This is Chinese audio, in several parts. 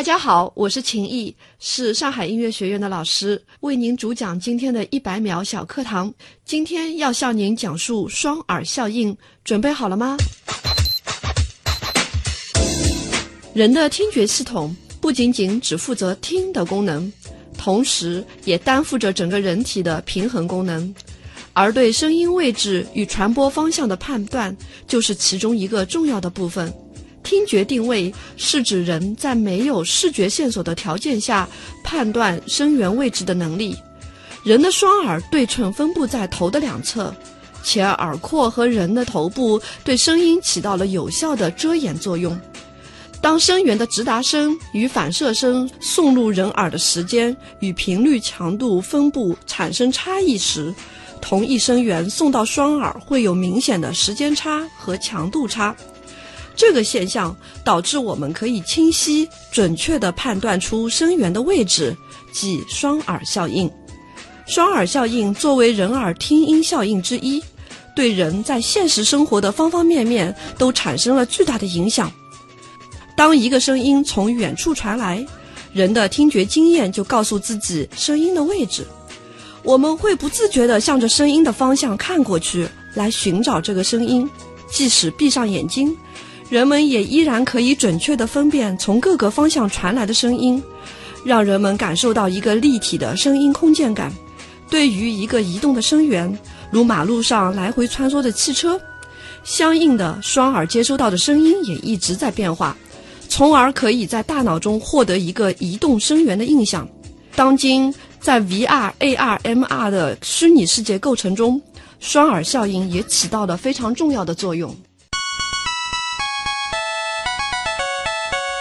大家好，我是秦毅，是上海音乐学院的老师，为您主讲今天的一百秒小课堂。今天要向您讲述双耳效应，准备好了吗？人的听觉系统不仅仅只负责听的功能，同时也担负着整个人体的平衡功能，而对声音位置与传播方向的判断，就是其中一个重要的部分。听觉定位是指人在没有视觉线索的条件下判断声源位置的能力。人的双耳对称分布在头的两侧，且耳廓和人的头部对声音起到了有效的遮掩作用。当声源的直达声与反射声送入人耳的时间与频率强度分布产生差异时，同一声源送到双耳会有明显的时间差和强度差。这个现象导致我们可以清晰、准确地判断出声源的位置，即双耳效应。双耳效应作为人耳听音效应之一，对人在现实生活的方方面面都产生了巨大的影响。当一个声音从远处传来，人的听觉经验就告诉自己声音的位置，我们会不自觉地向着声音的方向看过去，来寻找这个声音，即使闭上眼睛。人们也依然可以准确地分辨从各个方向传来的声音，让人们感受到一个立体的声音空间感。对于一个移动的声源，如马路上来回穿梭的汽车，相应的双耳接收到的声音也一直在变化，从而可以在大脑中获得一个移动声源的印象。当今在 VR、AR、MR 的虚拟世界构成中，双耳效应也起到了非常重要的作用。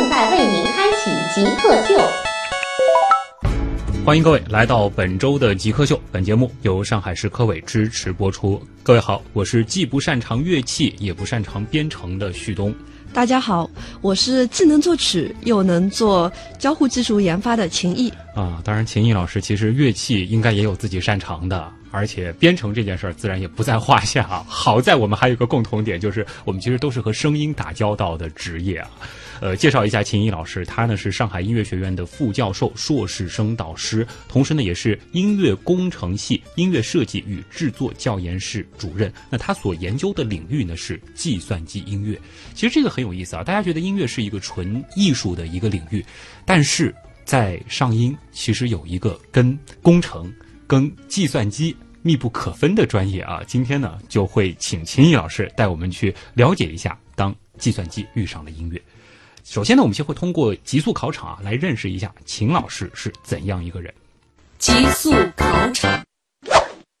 正在为您开启极客秀。欢迎各位来到本周的极客秀。本节目由上海市科委支持播出。各位好，我是既不擅长乐器也不擅长编程的旭东。大家好，我是既能作曲又能做交互技术研发的秦毅。啊，当然，秦毅老师其实乐器应该也有自己擅长的，而且编程这件事儿自然也不在话下。好在我们还有一个共同点，就是我们其实都是和声音打交道的职业啊。呃，介绍一下秦毅老师，他呢是上海音乐学院的副教授、硕士生导师，同时呢也是音乐工程系音乐设计与制作教研室主任。那他所研究的领域呢是计算机音乐。其实这个很有意思啊，大家觉得音乐是一个纯艺术的一个领域，但是在上音其实有一个跟工程、跟计算机密不可分的专业啊。今天呢就会请秦毅老师带我们去了解一下，当计算机遇上了音乐。首先呢，我们先会通过极速考场啊，来认识一下秦老师是怎样一个人。极速考场，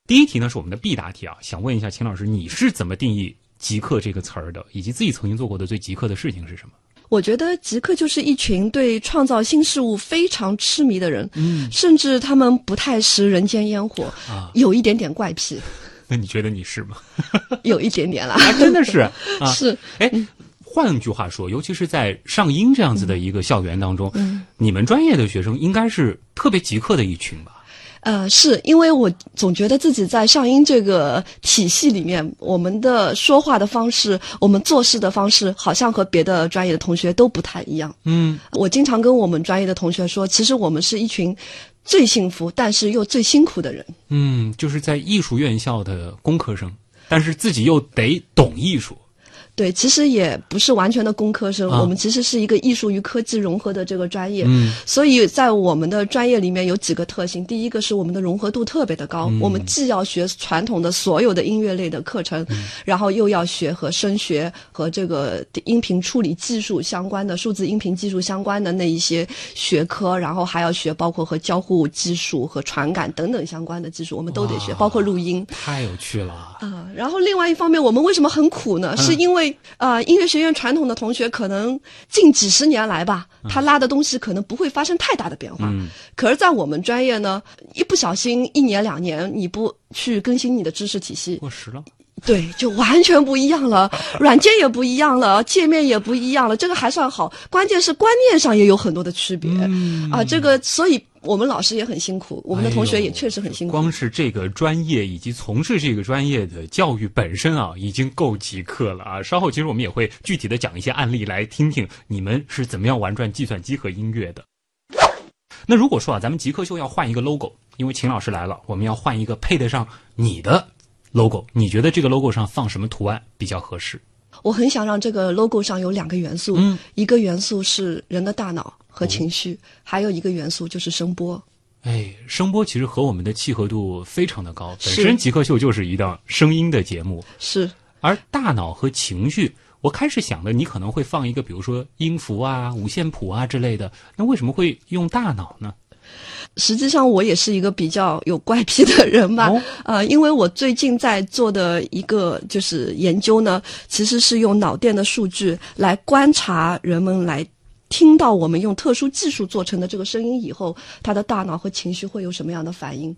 第一题呢是我们的必答题啊，想问一下秦老师，你是怎么定义“极客”这个词儿的，以及自己曾经做过的最极客的事情是什么？我觉得极客就是一群对创造新事物非常痴迷的人，嗯，甚至他们不太食人间烟火啊，有一点点怪癖。那你觉得你是吗？有一点点啦，真的是，是，哎。换句话说，尤其是在上音这样子的一个校园当中，嗯你们专业的学生应该是特别极客的一群吧？呃，是因为我总觉得自己在上音这个体系里面，我们的说话的方式，我们做事的方式，好像和别的专业的同学都不太一样。嗯，我经常跟我们专业的同学说，其实我们是一群最幸福，但是又最辛苦的人。嗯，就是在艺术院校的工科生，但是自己又得懂艺术。对，其实也不是完全的工科生，我们其实是一个艺术与科技融合的这个专业。嗯，所以在我们的专业里面有几个特性，第一个是我们的融合度特别的高，我们既要学传统的所有的音乐类的课程，然后又要学和声学和这个音频处理技术相关的数字音频技术相关的那一些学科，然后还要学包括和交互技术和传感等等相关的技术，我们都得学，包括录音。太有趣了啊！然后另外一方面，我们为什么很苦呢？是因为为呃，音乐学院传统的同学可能近几十年来吧，他拉的东西可能不会发生太大的变化。嗯可是，在我们专业呢，一不小心一年两年你不去更新你的知识体系，过时了。对，就完全不一样了，软件也不一样了，界面也不一样了。这个还算好，关键是观念上也有很多的区别、嗯啊。这个，所以我们老师也很辛苦，我们的同学也确实很辛苦。哎光是这个专业以及从事这个专业的教育本身啊，已经够极客了啊。稍后其实我们也会具体的讲一些案例来听听你们是怎么样玩转计算机和音乐的。那如果说啊，咱们极客秀要换一个 logo，因为秦老师来了，我们要换一个配得上你的 logo，你觉得这个 logo 上放什么图案比较合适？我很想让这个 logo 上有两个元素，嗯一个元素是人的大脑和情绪，还有一个元素就是声波。哎，声波其实和我们的契合度非常的高，本身极客秀就是一档声音的节目，是，而大脑和情绪，我开始想的，你可能会放一个，比如说音符啊、五线谱啊之类的。那为什么会用大脑呢？实际上我也是一个比较有怪癖的人吧，哦呃，因为我最近在做的一个就是研究呢，其实是用脑电的数据来观察人们来。听到我们用特殊技术做成的这个声音以后，他的大脑和情绪会有什么样的反应？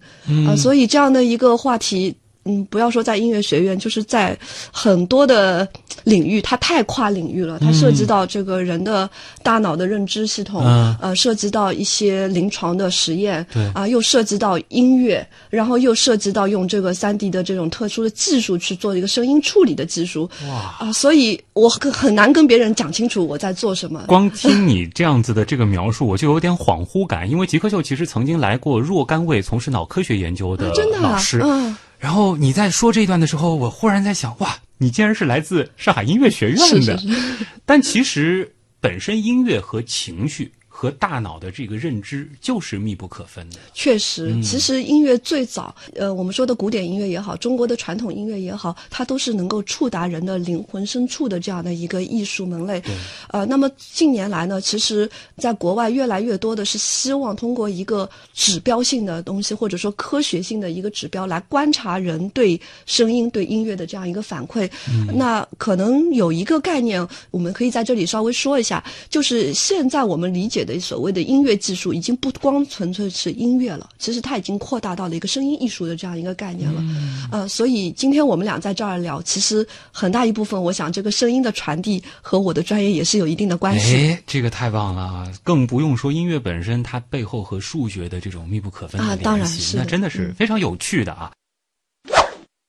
啊、所以这样的一个话题，嗯，不要说在音乐学院，就是在很多的领域，它太跨领域了。它涉及到这个人的大脑的认知系统，嗯呃，涉及到一些临床的实验，对啊、又涉及到音乐，然后又涉及到用这个三 D 的这种特殊的技术去做一个声音处理的技术，哇！啊、所以我很很难跟别人讲清楚我在做什么。光听你这样子的这个描述，我就有点恍惚感，因为吉克秀其实曾经来过若干位从事脑科学研究的啊真的啊老师。嗯然后你在说这一段的时候，我忽然在想，哇，你竟然是来自上海音乐学院的。是是是，但其实本身音乐和情绪和大脑的这个认知就是密不可分的。确实，其实音乐最早，呃，我们说的古典音乐也好，中国的传统音乐也好，它都是能够触达人的灵魂深处的这样的一个艺术门类。呃，那么近年来呢，其实在国外越来越多的是希望通过一个指标性的东西，或者说科学性的一个指标来观察人对声音、对音乐的这样一个反馈。那可能有一个概念，我们可以在这里稍微说一下，就是现在我们理解的所谓的音乐技术，已经不光纯粹是音乐了，其实它已经扩大到了一个声音艺术的这样一个概念了。呃，所以今天我们俩在这儿聊，其实很大一部分，我想这个声音的传递和我的专业也是有一定的关系。哎，这个太棒了啊！更不用说音乐本身，它背后和数学的这种密不可分的联系，啊当然是那真的是非常有趣的啊。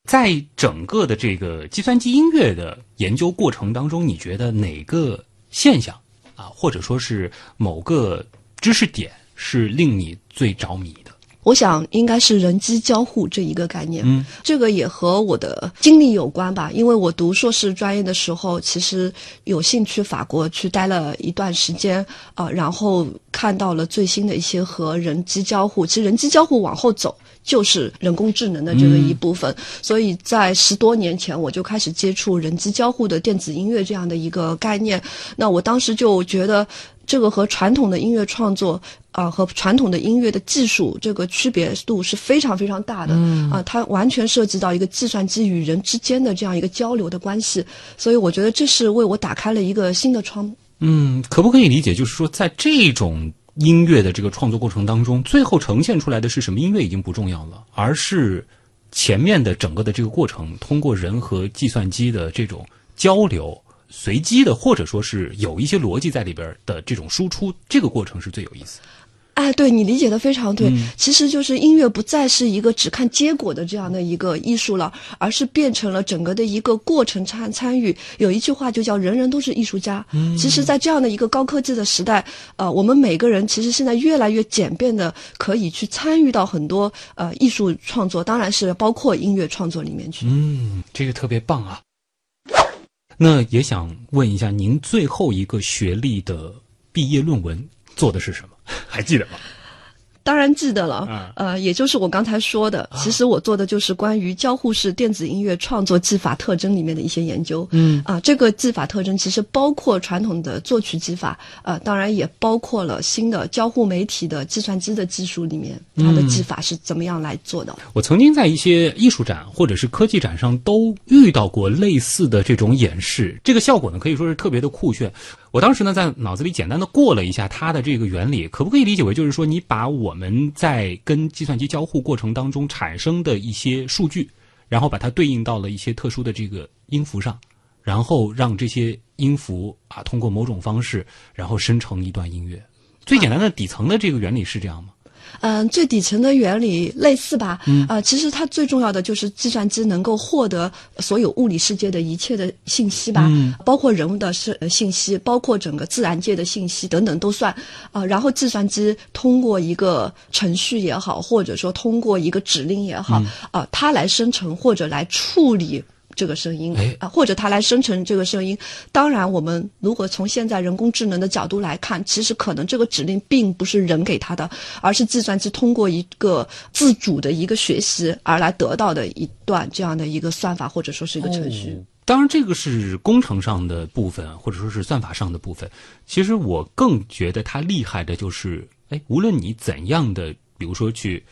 在整个的这个计算机音乐的研究过程当中，你觉得哪个现象啊，或者说是某个知识点是令你最着迷？我想应该是人机交互这一个概念，嗯，这个也和我的经历有关吧。因为我读硕士专业的时候，其实有幸去法国去待了一段时间，呃，然后看到了最新的一些和人机交互。其实人机交互往后走。就是人工智能的这个一部分，所以在十多年前我就开始接触人机交互的电子音乐这样的一个概念。那我当时就觉得，这个和传统的音乐创作啊、和传统的音乐的技术这个区别度是非常非常大的啊、它完全涉及到一个计算机与人之间的这样一个交流的关系，所以我觉得这是为我打开了一个新的窗。嗯，可不可以理解，就是说，在这种音乐的这个创作过程当中，最后呈现出来的是什么音乐已经不重要了，而是前面的整个的这个过程，通过人和计算机的这种交流，随机的或者说是有一些逻辑在里边的这种输出，这个过程是最有意思的。哎，对你理解的非常对，其实就是音乐不再是一个只看结果的这样的一个艺术了，而是变成了整个的一个过程参参与。有一句话就叫“人人都是艺术家”。其实，在这样的一个高科技的时代，呃，我们每个人其实现在越来越简便的可以去参与到很多呃艺术创作，当然是包括音乐创作里面去。嗯，这个特别棒啊。那也想问一下，您最后一个学历的毕业论文做的是什么？还记得吗？当然记得了，嗯呃，也就是我刚才说的，其实我做的就是关于交互式电子音乐创作技法特征里面的一些研究。嗯啊，这个技法特征其实包括传统的作曲技法，呃，当然也包括了新的交互媒体的计算机的技术里面，它的技法是怎么样来做的。我曾经在一些艺术展或者是科技展上都遇到过类似的这种演示，这个效果呢可以说是特别的酷炫。我当时呢在脑子里简单的过了一下它的这个原理，可不可以理解为就是说你把我们在跟计算机交互过程当中产生的一些数据，然后把它对应到了一些特殊的这个音符上，然后让这些音符啊通过某种方式，然后生成一段音乐。最简单的底层的这个原理是这样吗？嗯，最底层的原理类似吧。嗯，呃，其实它最重要的就是计算机能够获得所有物理世界的一切的信息吧，嗯包括人物的是呃信息，包括整个自然界的信息等等都算。啊、然后计算机通过一个程序也好，或者说通过一个指令也好，啊、它来生成或者来处理。这个声音哎啊，或者它来生成这个声音。当然，我们如果从现在人工智能的角度来看，其实可能这个指令并不是人给它的，而是计算机通过一个自主的一个学习而来得到的一段这样的一个算法，或者说是一个程序。哦当然，这个是工程上的部分，或者说是算法上的部分。其实我更觉得它厉害的就是，哎，无论你怎样的，比如说去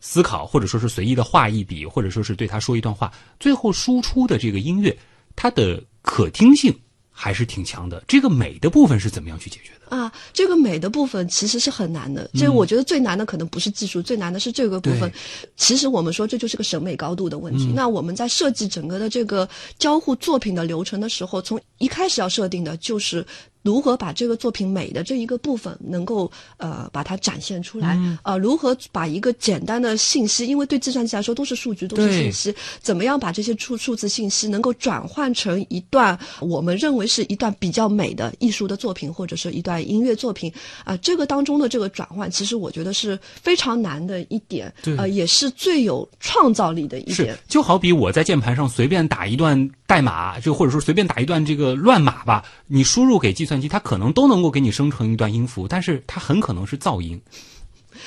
思考，或者说是随意的画一笔，或者说是对他说一段话，最后输出的这个音乐，它的可听性还是挺强的。这个美的部分是怎么样去解决的？啊，这个美的部分其实是很难的。这我觉得最难的可能不是技术，最难的是这个部分。其实我们说这就是个审美高度的问题。那我们在设计整个的这个交互作品的流程的时候，从一开始要设定的就是如何把这个作品美的这一个部分能够呃把它展现出来，呃，如何把一个简单的信息，因为对计算机来说都是数据，都是信息，怎么样把这些数数字信息能够转换成一段我们认为是一段比较美的艺术的作品，或者是一段音乐作品啊、这个当中的这个转换，其实我觉得是非常难的一点，对呃，也是最有创造力的一是点。，就好比我在键盘上随便打一段代码，就或者说随便打一段这个乱码吧，你输入给计算机，它可能都能够给你生成一段音符，但是它很可能是噪音。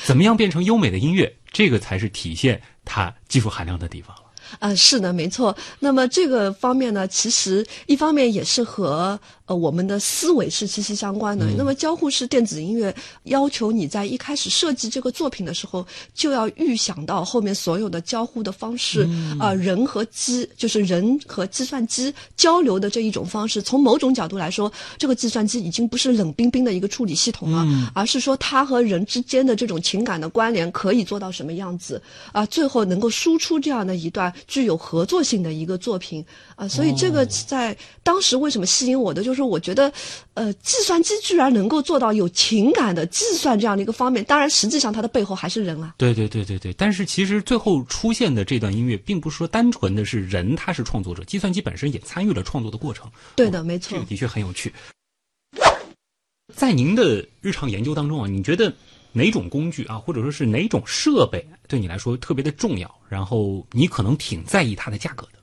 怎么样变成优美的音乐，这个才是体现它技术含量的地方了。啊、是的，没错。那么这个方面呢，其实一方面也是和呃我们的思维是息息相关的。那么交互式电子音乐要求你在一开始设计这个作品的时候，就要预想到后面所有的交互的方式，啊、人和机就是人和计算机交流的这一种方式。从某种角度来说，这个计算机已经不是冷冰冰的一个处理系统了，而是说它和人之间的这种情感的关联可以做到什么样子啊、最后能够输出这样的一段具有合作性的一个作品啊、所以这个在当时为什么吸引我的，就是我觉得，呃，计算机居然能够做到有情感的计算这样的一个方面，当然实际上它的背后还是人啊。对对对对对，但是其实最后出现的这段音乐，并不是说单纯的是人他是创作者，计算机本身也参与了创作的过程。对的，没错这个。的确很有趣。在您的日常研究当中啊，你觉得哪种工具啊，或者说是哪种设备对你来说特别的重要？然后你可能挺在意它的价格的。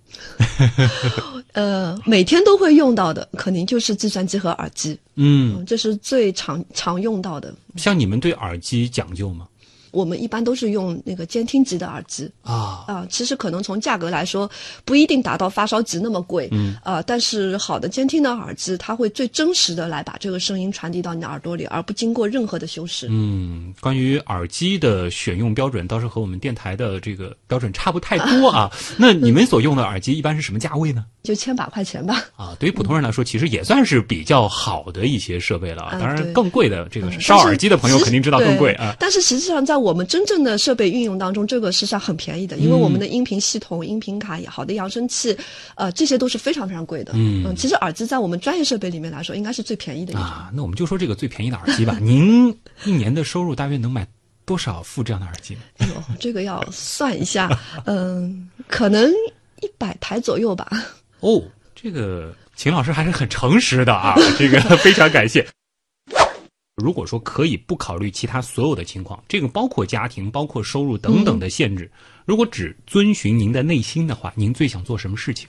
呃，每天都会用到的，肯定就是计算机和耳机，嗯，嗯，这是最常常用到的。像你们对耳机讲究吗？我们一般都是用那个监听级的耳机啊，啊、其实可能从价格来说，不一定达到发烧级那么贵，嗯，啊、但是好的监听的耳机，它会最真实的来把这个声音传递到你的耳朵里，而不经过任何的修饰。嗯，关于耳机的选用标准，倒是和我们电台的这个标准差不太多啊。那你们所用的耳机一般是什么价位呢？就千把块钱吧。啊，对于普通人来说，其实也算是比较好的一些设备了啊。嗯当然，更贵的这个嗯烧耳机的朋友肯定知道更贵啊。但是实际上，在我们真正的设备运用当中，这个实际上很便宜的，因为我们的音频系统、音频卡也好的扬声器，呃，这些都是非常非常贵的。嗯嗯其实耳机在我们专业设备里面来说，应该是最便宜的一种。啊，那我们就说这个最便宜的耳机吧。您一年的收入大约能买多少副这样的耳机呢？哎呦，这个要算一下，嗯，可能一百台左右吧。哦，这个秦老师还是很诚实的啊，这个非常感谢。如果说可以不考虑其他所有的情况，这个包括家庭、包括收入等等的限制，如果只遵循您的内心的话，您最想做什么事情？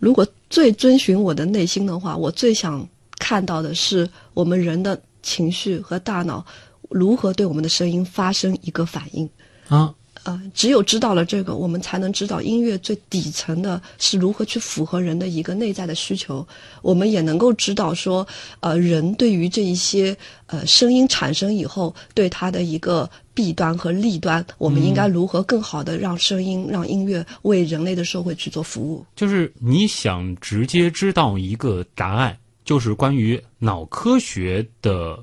如果最遵循我的内心的话，我最想看到的是我们人的情绪和大脑如何对我们的声音发生一个反应。啊，呃，只有知道了这个，我们才能知道音乐最底层的是如何去符合人的一个内在的需求。我们也能够知道说，呃，人对于这一些呃声音产生以后，对它的一个弊端和利端，我们应该如何更好的让声音、让音乐为人类的社会去做服务。就是你想直接知道一个答案，就是关于脑科学的，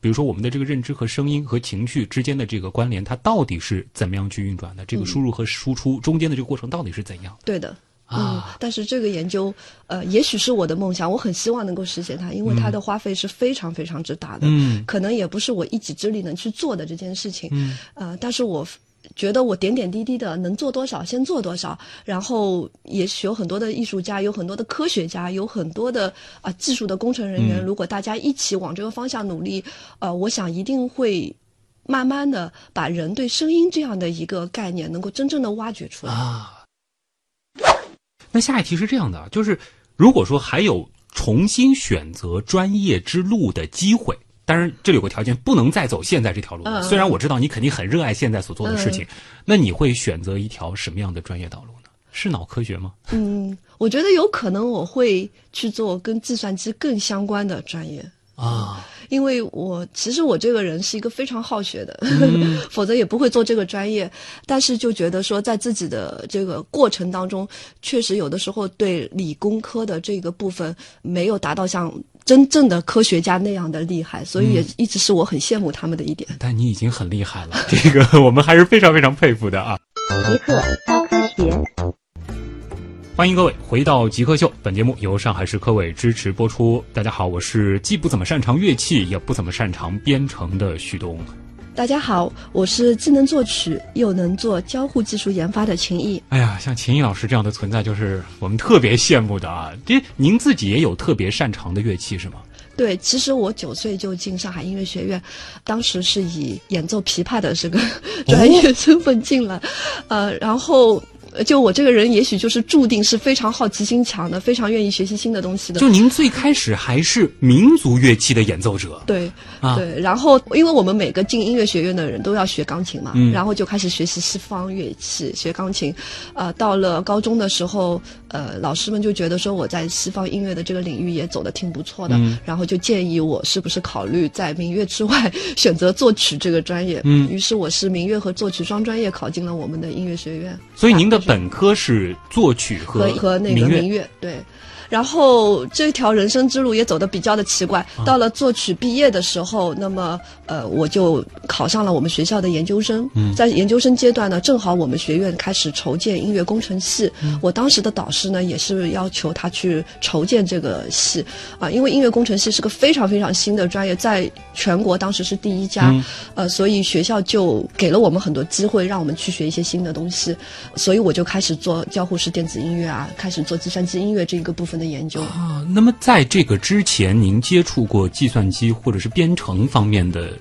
比如说我们的这个认知和声音和情绪之间的这个关联，它到底是怎么样去运转的？这个输入和输出中间的这个过程到底是怎样？对的。嗯啊，但是这个研究，呃，也许是我的梦想，我很希望能够实现它，因为它的花费是非常非常之大的，嗯可能也不是我一己之力能去做的这件事情，嗯，呃，但是我觉得我点点滴滴的能做多少先做多少，然后也许有很多的艺术家，有很多的科学家，有很多的啊、技术的工程人员，如果大家一起往这个方向努力，呃，我想一定会。慢慢的把人对声音这样的一个概念能够真正的挖掘出来。啊。那下一题是这样的，就是如果说还有重新选择专业之路的机会，当然这里有个条件，不能再走现在这条路虽然我知道你肯定很热爱现在所做的事情，那你会选择一条什么样的专业道路呢？是脑科学吗？嗯，我觉得有可能我会去做跟计算机更相关的专业，啊，因为我其实我这个人是一个非常好学的，嗯 否则也不会做这个专业。但是就觉得说，在自己的这个过程当中，确实有的时候对理工科的这个部分没有达到像真正的科学家那样的厉害，所以也一直是我很羡慕他们的一点。但你已经很厉害了，这个我们还是非常非常佩服的啊！极客高科学。欢迎各位回到极客秀，本节目由上海市科委支持播出。大家好，我是既不怎么擅长乐器，也不怎么擅长编程的旭东。大家好，我是既能作曲又能做交互技术研发的秦毅。哎呀，像秦毅老师这样的存在，就是我们特别羡慕的啊！这您自己也有特别擅长的乐器是吗？对，其实我九岁就进上海音乐学院，当时是以演奏琵琶的这个 专业身份进来，呃，然后呃就我这个人，也许就是注定是非常好奇心强的，非常愿意学习新的东西的。就您最开始还是民族乐器的演奏者对，啊？对，然后因为我们每个进音乐学院的人都要学钢琴嘛，嗯然后就开始学习西方乐器，学钢琴。呃，到了高中的时候，呃，老师们就觉得说我在西方音乐的这个领域也走得挺不错的，嗯然后就建议我是不是考虑在民乐之外选择作曲这个专业。嗯于是我是民乐和作曲双专业考进了我们的音乐学院。所以您的本科是作曲和和那个民乐对。然后这条人生之路也走得比较的奇怪。啊到了作曲毕业的时候，那么呃，我就考上了我们学校的研究生。嗯在研究生阶段呢，正好我们学院开始筹建音乐工程系。嗯我当时的导师呢，也是要求他去筹建这个系啊，因为音乐工程系是个非常非常新的专业，在全国当时是第一家。嗯呃，所以学校就给了我们很多机会，让我们去学一些新的东西，所以我就开始做交互式电子音乐啊，开始做计算机音乐这一个部分的研究。啊。那么在这个之前，您接触过计算机或者是编程方面的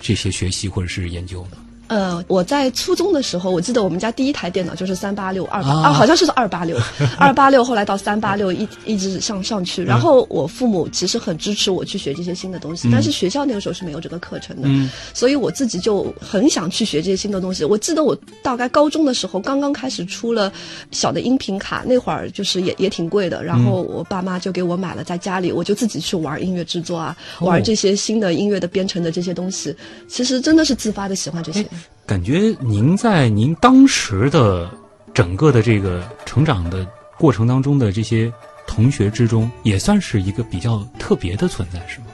这些学习或者是研究吗？呃，我在初中的时候，我记得我们家第一台电脑就是三八六二八啊啊，好像是二八六，二八六后来到三八六一一直上上去。然后我父母其实很支持我去学这些新的东西，但是学校那个时候是没有这个课程的，嗯所以我自己就很想去学这些新的东西。我记得我大概高中的时候刚刚开始出了小的音频卡，那会儿就是也也挺贵的，然后我爸妈就给我买了，在家里我就自己去玩音乐制作啊，哦玩这些新的音乐的编程的这些东西。其实真的是自发的喜欢这些。感觉您在您当时的整个的这个成长的过程当中的这些同学之中，也算是一个比较特别的存在，是吗？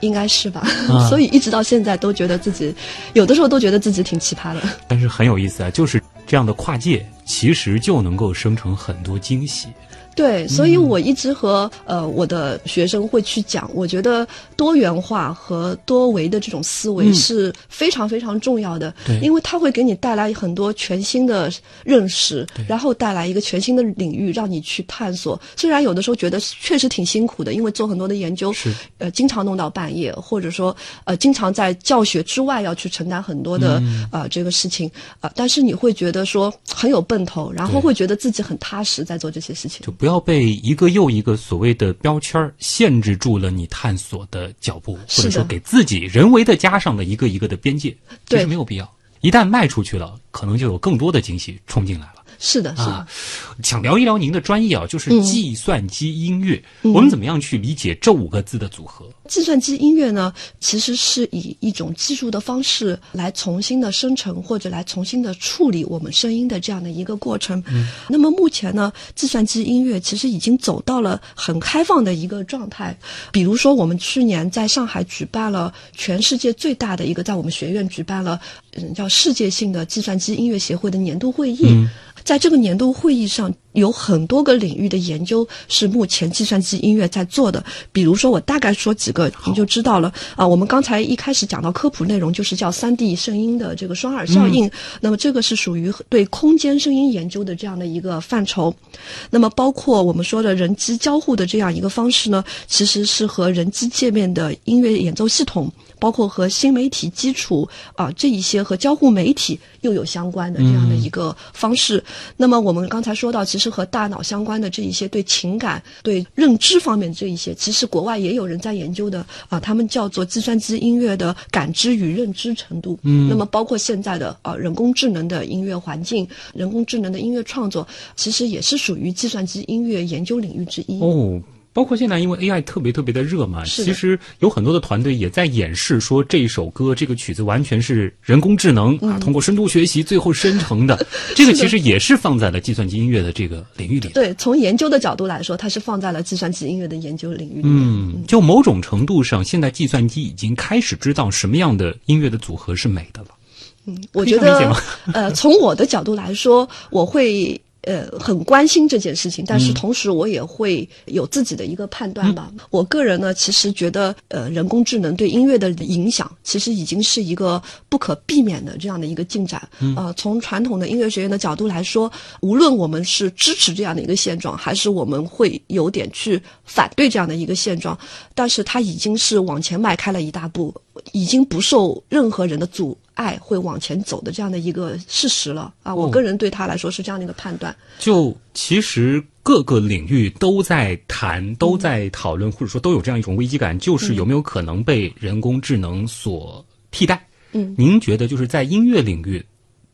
应该是吧，啊 所以一直到现在都觉得自己，有的时候都觉得自己挺奇葩的。但是很有意思啊，就是这样的跨界，其实就能够生成很多惊喜。对，所以我一直和呃我的学生会去讲，我觉得多元化和多维的这种思维嗯。是非常非常重要的，对。因为它会给你带来很多全新的认识，然后带来一个全新的领域让你去探索。虽然有的时候觉得确实挺辛苦的，因为做很多的研究，是呃，经常弄到半夜，或者说呃，经常在教学之外要去承担很多的、嗯。呃这个事情。啊、呃但是你会觉得说很有奔头，然后会觉得自己很踏实在做这些事情。就。不要被一个又一个所谓的标签儿限制住了你探索的脚步，或者说给自己人为的加上了一个一个的边界，其对实没有必要。一旦迈出去了，可能就有更多的惊喜冲进来了。是的，是的。啊，想聊一聊您的专业啊，就是嗯计算机音乐。我们怎么样去理解这五个字的组合？计算机音乐呢，其实是以一种技术的方式来重新的生成或者来重新的处理我们声音的这样的一个过程。嗯，那么目前呢，计算机音乐其实已经走到了很开放的一个状态。比如说，我们去年在上海举办了全世界最大的一个，在我们学院举办了，嗯，叫世界性的计算机音乐协会的年度会议。在这个年度会议上，有很多个领域的研究是目前计算机音乐在做的。比如说，我大概说几个，你就知道了。啊，我们刚才一开始讲到科普内容，就是叫三 D 声音的这个双耳效应。那么这个是属于对空间声音研究的这样的一个范畴。那么包括我们说的人机交互的这样一个方式呢，其实是和人机界面的音乐演奏系统。包括和新媒体基础啊这一些和交互媒体又有相关的这样的一个方式。那么我们刚才说到，其实和大脑相关的这一些对情感、对认知方面这一些，其实国外也有人在研究的啊，他们叫做计算机音乐的感知与认知程度。嗯，那么包括现在的啊人工智能的音乐环境、人工智能的音乐创作，其实也是属于计算机音乐研究领域之一。哦。包括现在，因为 AI 特别特别的热嘛，其实有很多的团队也在演示说这一首歌、这个曲子完全是人工智能、啊，通过深度学习最后生成的。这个其实也是放在了计算机音乐的这个领域里。对，从研究的角度来说，它是放在了计算机音乐的研究领域里。嗯，就某种程度上，现在计算机已经开始知道什么样的音乐的组合是美的了。嗯我觉得 呃，从我的角度来说，我会。呃，很关心这件事情，但是嗯同时我也会有自己的一个判断吧。我个人呢，其实觉得，呃，人工智能对音乐的影响，其实已经是一个不可避免的这样的一个进展。嗯呃，从传统的音乐学院的角度来说，无论我们是支持这样的一个现状，还是我们会有点去反对这样的一个现状，但是它已经是往前迈开了一大步，已经不受任何人的阻碍会往前走的这样的一个事实了啊！我哦个人对他来说是这样的一个判断。就其实各个领域都在谈、都在讨论，或者说都有这样一种危机感，就是有没有可能被人工智能所替代？嗯，您觉得就是在音乐领域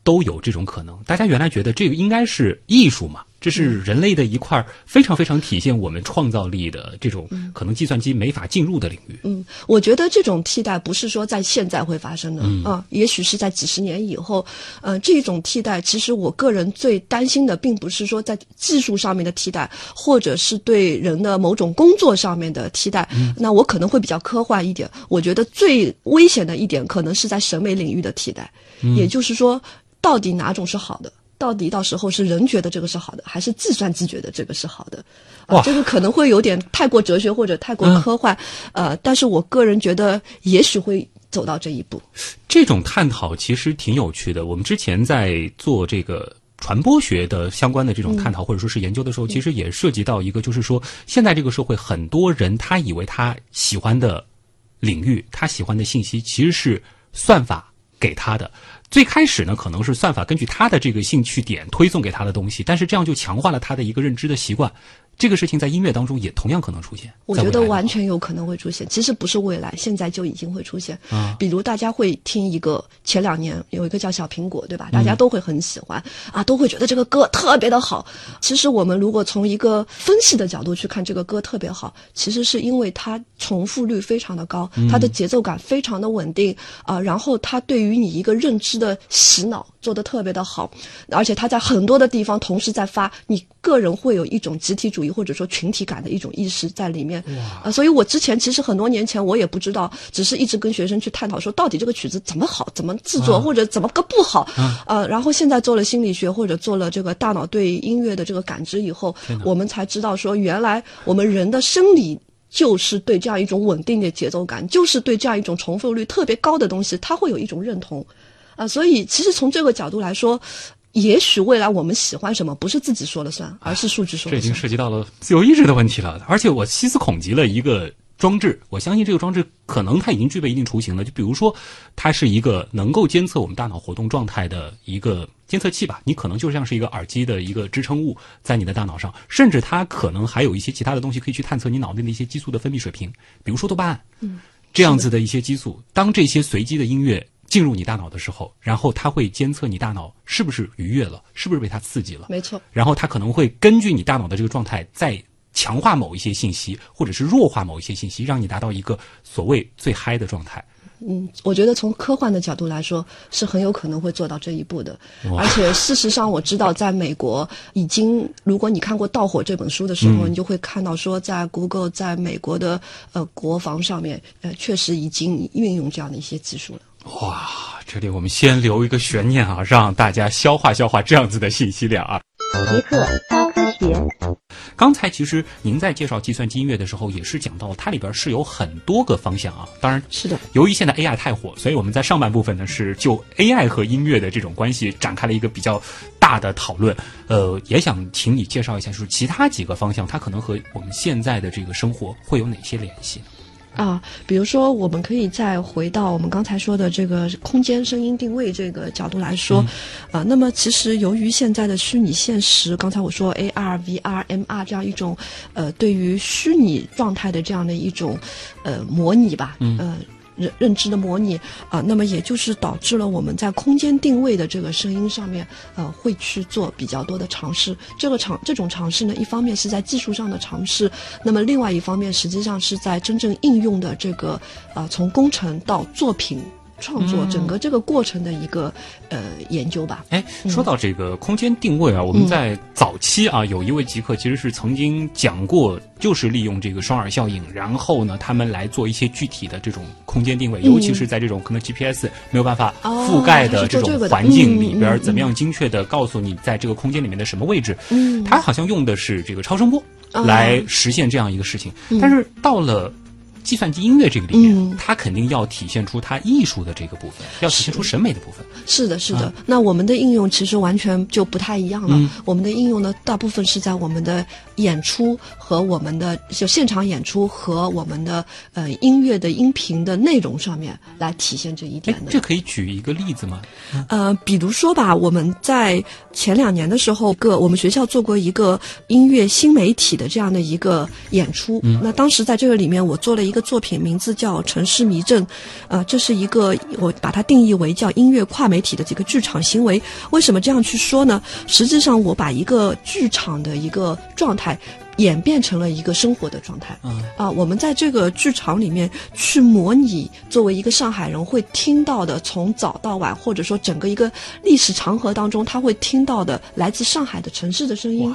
都有这种可能？大家原来觉得这个应该是艺术嘛，这是人类的一块儿非常非常体现我们创造力的这种可能计算机没法进入的领域。嗯，我觉得这种替代不是说在现在会发生的啊、也许是在几十年以后。呃，这种替代，其实我个人最担心的，并不是说在技术上面的替代，或者是对人的某种工作上面的替代。那我可能会比较科幻一点。我觉得最危险的一点，可能是在审美领域的替代。也就是说，到底哪种是好的？到底到时候是人觉得这个是好的，还是计算机觉得这个是好的？哇啊，这个可能会有点太过哲学或者太过科幻，呃，但是我个人觉得也许会走到这一步。这种探讨其实挺有趣的。我们之前在做这个传播学的相关的这种探讨，或者说是研究的时候，其实也涉及到一个，就是说现在这个社会很多人他以为他喜欢的领域，他喜欢的信息其实是算法给他的。最开始呢，可能是算法根据他的这个兴趣点推送给他的东西，但是这样就强化了他的一个认知的习惯。这个事情在音乐当中也同样可能出现。我觉得完全有可能会出现，其实不是未来，现在就已经会出现。啊比如大家会听一个，前两年有一个叫小苹果，对吧？嗯大家都会很喜欢、啊，都会觉得这个歌特别的好。其实我们如果从一个分析的角度去看，这个歌特别好，其实是因为它重复率非常的高，嗯它的节奏感非常的稳定啊、然后它对于你一个认知的洗脑做得特别的好，而且他在很多的地方同时在发，你个人会有一种集体主义或者说群体感的一种意识在里面。啊、所以我之前其实很多年前我也不知道，只是一直跟学生去探讨说到底这个曲子怎么好，怎么制作、或者怎么个不好，呃，然后现在做了心理学或者做了这个大脑对音乐的这个感知以后，我们才知道说原来我们人的生理。就是对这样一种稳定的节奏感，就是对这样一种重复率特别高的东西，他会有一种认同，啊、所以其实从这个角度来说，也许未来我们喜欢什么，不是自己说了算，而是数据说了算这已经。涉及到了自由意志的问题了。而且我细思恐极了一个装置，我相信这个装置可能它已经具备一定雏形了。就比如说，它是一个能够监测我们大脑活动状态的一个监测器吧，你可能就像是一个耳机的一个支撑物在你的大脑上，甚至它可能还有一些其他的东西可以去探测你脑内的一些激素的分泌水平，比如说多巴胺，嗯，这样子的一些激素。当这些随机的音乐进入你大脑的时候，然后它会监测你大脑是不是愉悦了，是不是被它刺激了，没错。然后它可能会根据你大脑的这个状态再。强化某一些信息，或者是弱化某一些信息，让你达到一个所谓最嗨的状态。嗯，我觉得从科幻的角度来说，是很有可能会做到这一步的。而且事实上，我知道在美国已经，如果你看过《盗火》这本书的时候，你就会看到说，在 Google 在美国的呃国防上面，呃，确实已经运用这样的一些技术了。哇，这里我们先留一个悬念啊，让大家消化消化这样子的信息量啊。极客高科学。刚才其实您在介绍计算机音乐的时候，也是讲到它里边是有很多个方向啊。当然是的，由于现在 AI 太火，所以我们在上半部分呢是就 AI 和音乐的这种关系展开了一个比较大的讨论。呃，也想请你介绍一下，就是其他几个方向，它可能和我们现在的这个生活会有哪些联系？啊，比如说，我们可以再回到我们刚才说的这个空间声音定位这个角度来说，啊，那么其实由于现在的虚拟现实，刚才我说 AR、VR、MR 这样一种，呃，对于虚拟状态的这样的一种，呃，模拟吧，嗯。认认知的模拟啊，那么也就是导致了我们在空间定位的这个声音上面，呃，会去做比较多的尝试。这个尝这种尝试呢，一方面是在技术上的尝试，那么另外一方面实际上是在真正应用的这个呃，从工程到作品。创作整个这个过程的一个呃研究吧。哎，说到这个空间定位啊，我们在早期啊，有一位极客其实是曾经讲过，就是利用这个双耳效应，然后呢，他们来做一些具体的这种空间定位，尤其是在这种可能 GPS 没有办法覆盖的这种环境里边，怎么样精确的告诉你在这个空间里面的什么位置。嗯，他好像用的是这个超声波来实现这样一个事情，但是到了。计算机音乐这个里面，它肯定要体现出它艺术的这个部分，要体现出审美的部分。是的，是的。那我们的应用其实完全就不太一样了。我们的应用呢，大部分是在我们的演出和我们的就现场演出和我们的呃音乐的音频的内容上面来体现这一点的。这可以举一个例子吗？呃，比如说吧，我们在前两年的时候，个我们学校做过一个音乐新媒体的这样的一个演出。那当时在这个里面，我做了一。个作品名字叫《城市迷阵》，呃，这是一个我把它定义为叫音乐跨媒体的这个剧场行为。为什么这样去说呢？实际上，我把一个剧场的一个状态演变成了一个生活的状态。嗯啊，我们在这个剧场里面去模拟，作为一个上海人会听到的，从早到晚，或者说整个一个历史长河当中，他会听到的来自上海的城市的声音。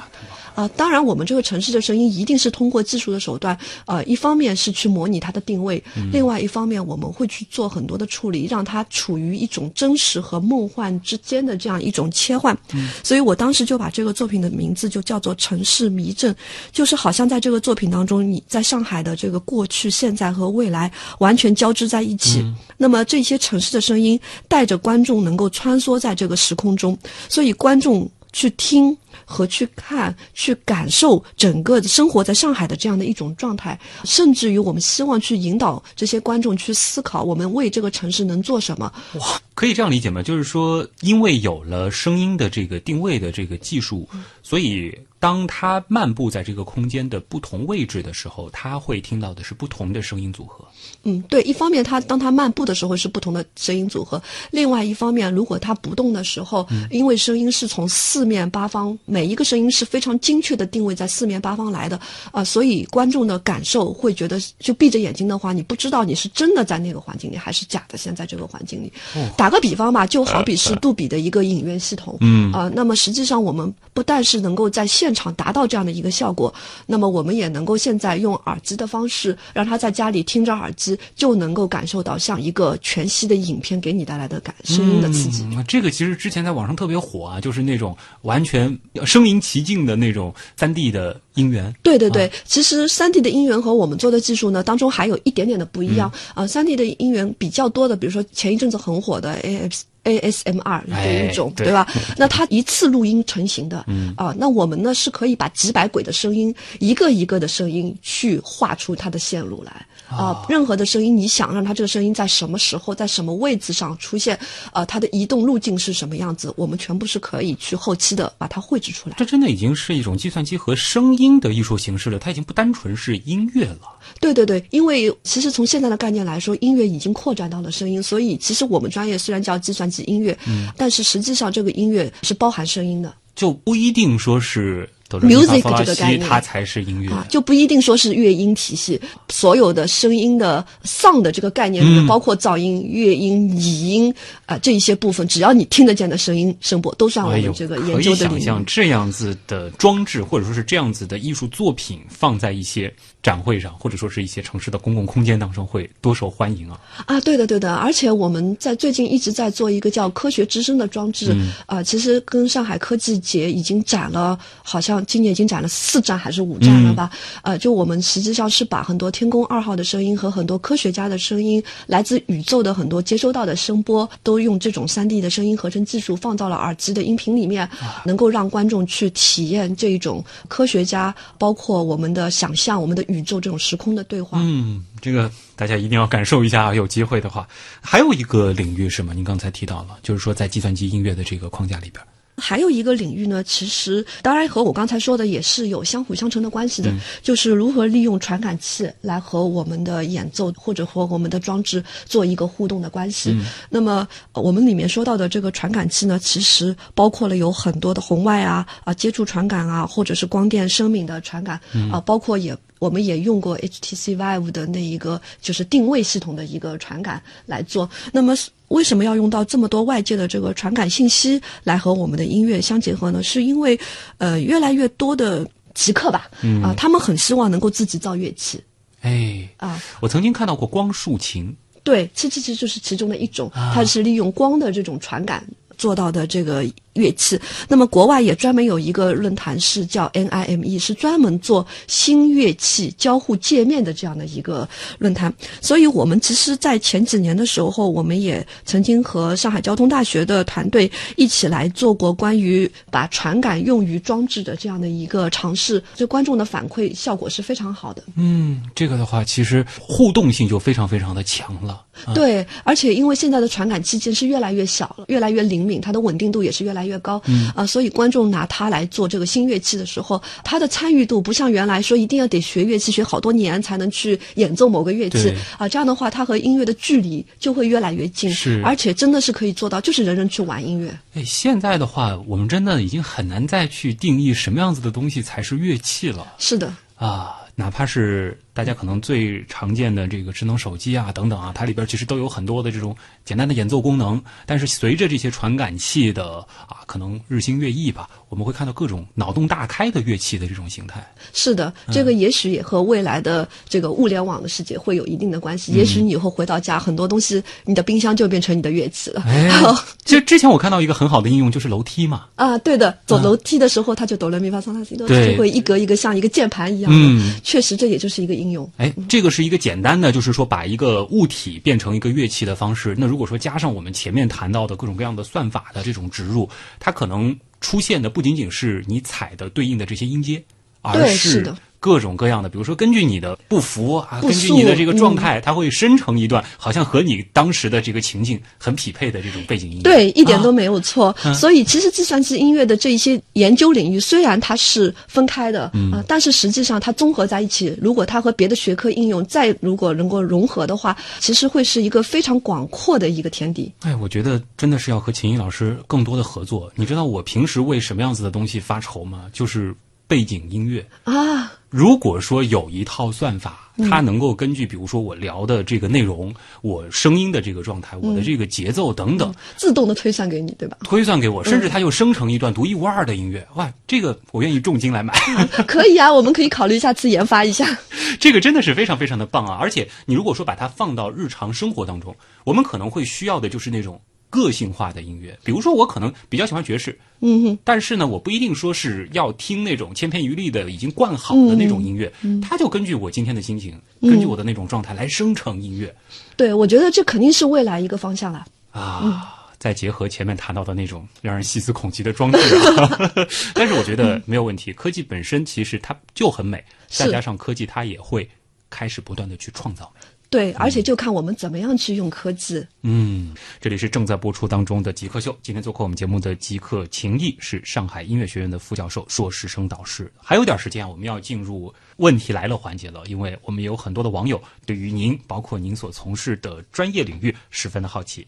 啊，当然，我们这个城市的声音一定是通过技术的手段，呃，一方面是去模拟它的定位，另外一方面我们会去做很多的处理，让它处于一种真实和梦幻之间的这样一种切换。所以我当时就把这个作品的名字就叫做《城市迷阵》，就是好像在这个作品当中，你在上海的这个过去、现在和未来完全交织在一起。那么这些城市的声音带着观众能够穿梭在这个时空中，所以观众去听。和去看、去感受整个生活在上海的这样的一种状态，甚至于我们希望去引导这些观众去思考，我们为这个城市能做什么。哇，可以这样理解吗？就是说，因为有了声音的这个定位的这个技术，所以。当他漫步在这个空间的不同位置的时候，他会听到的是不同的声音组合。嗯，对，一方面他当他漫步的时候是不同的声音组合，另外一方面，如果他不动的时候，因为声音是从四面八方，每一个声音是非常精确的定位在四面八方来的啊，所以观众的感受会觉得，就闭着眼睛的话，你不知道你是真的在那个环境里，还是假的。现在这个环境里，打个比方吧，就好比是杜比的一个影院系统，嗯啊，那么实际上我们不但是能够在现现场达到这样的一个效果，那么我们也能够现在用耳机的方式，让他在家里听着耳机，就能够感受到像一个全息的影片给你带来的感声音的刺激。这个其实之前在网上特别火啊，就是那种完全声临其境的那种三 D 的音源。对对对，其实三 D 的音源和我们做的技术呢当中还有一点点的不一样啊。三 D 的音源比较多的，比如说前一阵子很火的 AF。ASMR 这一种，对吧？那它一次录音成型的，啊，那我们呢是可以把几百轨的声音，一个一个的声音去画出它的线路来。啊、任何的声音，你想让它这个声音在什么时候、在什么位置上出现，呃、它的移动路径是什么样子，我们全部是可以去后期的把它绘制出来。这真的已经是一种计算机和声音的艺术形式了，它已经不单纯是音乐了。对对对，因为其实从现在的概念来说，音乐已经扩展到了声音，所以其实我们专业虽然叫计算机音乐，嗯但是实际上这个音乐是包含声音的。就不一定说是 Music 这个概念它才是音乐。啊，就不一定说是乐音体系，所有的声音的 sound 的这个概念里面，嗯包括噪音、乐音、拟音啊、这一些部分，只要你听得见的声音声波，都算我们这个研究的领域。想象这样子的装置，或者说是这样子的艺术作品，放在一些展会上，或者说是一些城市的公共空间当中，会多受欢迎啊！啊，对的，对的，而且我们在最近一直在做一个叫“科学之声”的装置，啊、其实跟上海科技节已经展了，好像今年已经展了四站还是五站了吧？呃，就我们实际上是把很多天宫二号的声音和很多科学家的声音，来自宇宙的很多接收到的声波，都用这种三 D 的声音合成技术放到了耳机的音频里面，能够让观众去体验这一种科学家，包括我们的想象、我们的宇宙这种时空的对话。嗯，这个大家一定要感受一下啊！有机会的话，还有一个领域是吗？您刚才提到了，就是说在计算机音乐的这个框架里边，还有一个领域呢，其实当然和我刚才说的也是有相辅相成的关系的，嗯就是如何利用传感器来和我们的演奏或者和我们的装置做一个互动的关系。嗯那么呃我们里面说到的这个传感器呢，其实包括了有很多的红外啊啊接触传感啊，或者是光电声敏的传感嗯啊，包括也。我们也用过 HTC Vive 的那一个就是定位系统的一个传感来做。那么为什么要用到这么多外界的这个传感信息来和我们的音乐相结合呢？是因为呃越来越多的极客吧，啊、他们很希望能够自己造乐器哎，啊。我曾经看到过光束琴，对，这其实就是其中的一种，啊它是利用光的这种传感做到的这个乐器。那么国外也专门有一个论坛是叫 NIME，是专门做新乐器交互界面的这样的一个论坛。所以我们其实，在前几年的时候，我们也曾经和上海交通大学的团队一起来做过关于把传感用于装置的这样的一个尝试。这观众的反馈效果是非常好的。嗯，这个的话其实互动性就非常非常的强了。对，而且因为现在的传感器件是越来越小了，越来越灵敏，它的稳定度也是越来越高。嗯啊、所以观众拿它来做这个新乐器的时候，它的参与度不像原来说一定要得学乐器学好多年才能去演奏某个乐器啊、这样的话，它和音乐的距离就会越来越近，是而且真的是可以做到，就是人人去玩音乐。哎，现在的话，我们真的已经很难再去定义什么样子的东西才是乐器了是的，啊！哪怕是大家可能最常见的这个智能手机啊等等啊，它里边其实都有很多的这种简单的演奏功能。但是随着这些传感器的啊，可能日新月异吧，我们会看到各种脑洞大开的乐器的这种形态。是的，这个也许也和未来的这个物联网的世界会有一定的关系。也许你以后回到家，很多东西，你的冰箱就变成你的乐器了。哎，其实之前我看到一个很好的应用，就是楼梯嘛。啊，对的，走楼梯的时候，它就哆来咪发嗦拉西哆，对就会一格一个像一个键盘一样的。嗯确实，这也就是一个应用。哎，这个是一个简单的，就是说把一个物体变成一个乐器的方式。那如果说加上我们前面谈到的各种各样的算法的这种植入，它可能出现的不仅仅是你踩的对应的这些音阶，而是各种各样的，比如说根据你的不服啊，根据你的这个状态，它会生成一段好像和你当时的这个情境很匹配的这种背景音乐。对，一点都啊没有错。所以，其实计算机音乐的这一些研究领域，虽然它是分开的啊、嗯但是实际上它综合在一起，如果它和别的学科应用再如果能够融合的话，其实会是一个非常广阔的一个天地。哎，我觉得真的是要和秦毅老师更多的合作。你知道我平时为什么样子的东西发愁吗？就是背景音乐。啊，如果说有一套算法，它能够根据比如说我聊的这个内容、我声音的这个状态、我的这个节奏等等，自动的推算给你，对吧？推算给我，甚至它又生成一段独一无二的音乐，哇，这个我愿意重金来买。可以啊，我们可以考虑下次研发一下。这个真的是非常非常的棒啊！而且你如果说把它放到日常生活当中，我们可能会需要的就是那种个性化的音乐。比如说，我可能比较喜欢爵士，嗯哼，但是呢，我不一定说是要听那种千篇一律的已经灌好的那种音乐，它就根据我今天的心情，根据我的那种状态来生成音乐对，我觉得这肯定是未来一个方向了。啊。再结合前面谈到的那种让人细思恐极的装置啊，但是我觉得没有问题。科技本身其实它就很美，再加上科技它也会开始不断的去创造。对，而且就看我们怎么样去用科技。嗯，这里是正在播出当中的极客秀。今天做客我们节目的极客情谊是上海音乐学院的副教授、硕士生导师。还有点时间，我们要进入问题来了环节了，因为我们有很多的网友对于您，包括您所从事的专业领域十分的好奇。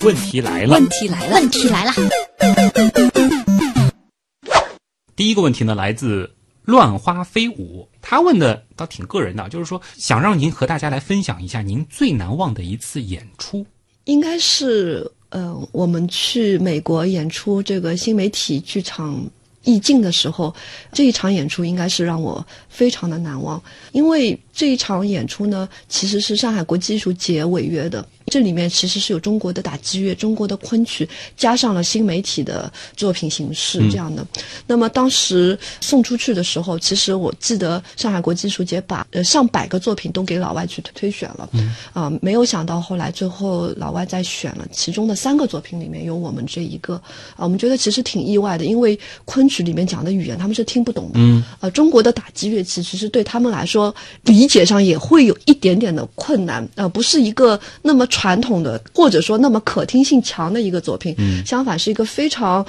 问题来了，问题来了，问题来了。第一个问题呢，来自乱花飞舞，他问的倒挺个人的，就是说想让您和大家来分享一下您最难忘的一次演出。应该是呃，我们去美国演出这个新媒体剧场意境的时候，这一场演出应该是让我非常的难忘，因为这一场演出呢，其实是上海国际艺术节违约的。这里面其实是有中国的打击乐、中国的昆曲，加上了新媒体的作品形式这样的。那么当时送出去的时候，其实我记得上海国际艺术节把呃上百个作品都给老外去推选了，啊，没有想到后来最后老外再选了其中的三个作品里面有我们这一个，啊，我们觉得其实挺意外的，因为昆曲里面讲的语言他们是听不懂的，嗯，呃，中国的打击乐器其实对他们来说理解上也会有一点点的困难，呃，不是一个那么。传统的或者说那么可听性强的一个作品，相反是一个非常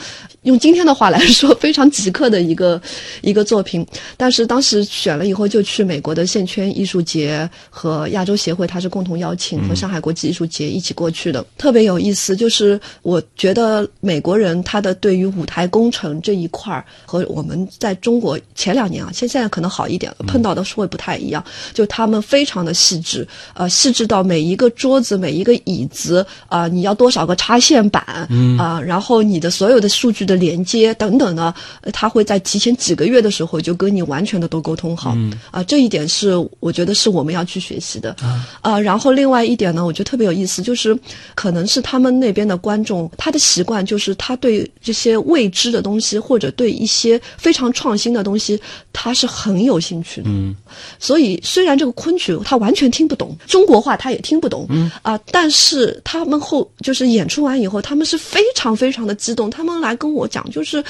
用今天的话来说非常极客的一个 一个作品。但是当时选了以后，就去美国的线圈艺术节和亚洲协会，它是共同邀请和上海国际艺术节一起过去的，特别有意思。就是我觉得美国人他的对于舞台工程这一块儿和我们在中国前两年啊，现现在可能好一点了，碰到的是会不太一样。就他们非常的细致，呃，细致到每一个桌子每。一个椅子啊，你要多少个插线板啊？然后你的所有的数据的连接等等呢，他会在提前几个月的时候就跟你完全的都沟通好啊。这一点是我觉得是我们要去学习的啊。然后另外一点呢，我觉得特别有意思，就是可能是他们那边的观众他的习惯，就是他对这些未知的东西或者对一些非常创新的东西，他是很有兴趣的。嗯，所以虽然这个昆曲他完全听不懂中国话，他也听不懂。嗯啊。但是他们后就是演出完以后，他们是非常非常的激动，他们来跟我讲，就是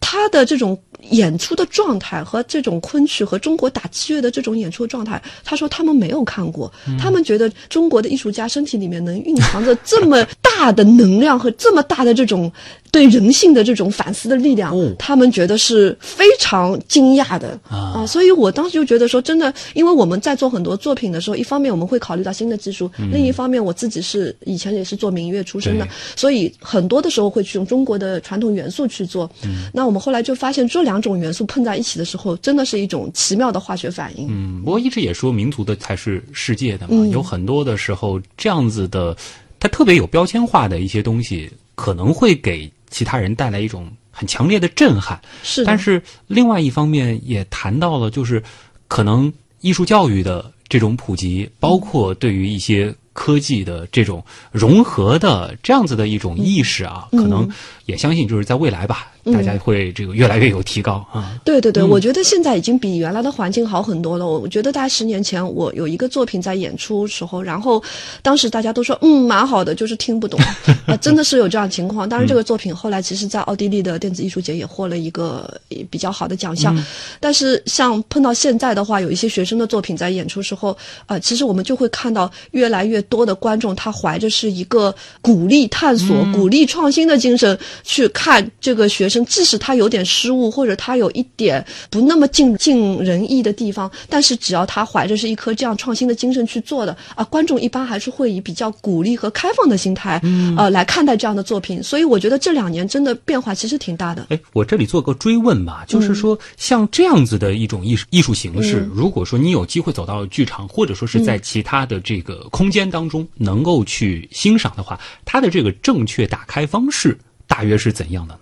他的这种演出的状态和这种昆曲和中国打击乐的这种演出状态，他说他们没有看过，他们觉得中国的艺术家身体里面能蕴藏着这么大的能量和这么大的这种。对人性的这种反思的力量，他们觉得是非常惊讶的啊！所以我当时就觉得说，真的，因为我们在做很多作品的时候，一方面我们会考虑到新的技术，另一方面我自己是以前也是做民乐出身的，所以很多的时候会去用中国的传统元素去做。那我们后来就发现，这两种元素碰在一起的时候，真的是一种奇妙的化学反应。嗯，不过一直也说民族的才是世界的嘛，有很多的时候这样子的，它特别有标签化的一些东西，可能会给。其他人带来一种很强烈的震撼，是。但是另外一方面也谈到了，就是可能艺术教育的这种普及，包括对于一些科技的这种融合的这样子的一种意识啊，可能也相信就是在未来吧。大家会这个越来越有提高啊！对对对，我觉得现在已经比原来的环境好很多了。我觉得大概十年前，我有一个作品在演出时候，然后当时大家都说嗯蛮好的，就是听不懂啊，真的是有这样情况。当然，这个作品后来其实，在奥地利的电子艺术节也获了一个比较好的奖项。但是像碰到现在的话，有一些学生的作品在演出时候啊，其实我们就会看到越来越多的观众，他怀着是一个鼓励探索、鼓励创新的精神去看这个学。即使他有点失误，或者他有一点不那么尽尽人意的地方，但是只要他怀着是一颗这样创新的精神去做的啊，观众一般还是会以比较鼓励和开放的心态，呃，来看待这样的作品。所以我觉得这两年真的变化其实挺大的。哎，我这里做个追问吧，就是说像这样子的一种艺术艺术形式，如果说你有机会走到剧场，或者说是在其他的这个空间当中能够去欣赏的话，它的这个正确打开方式大约是怎样的呢？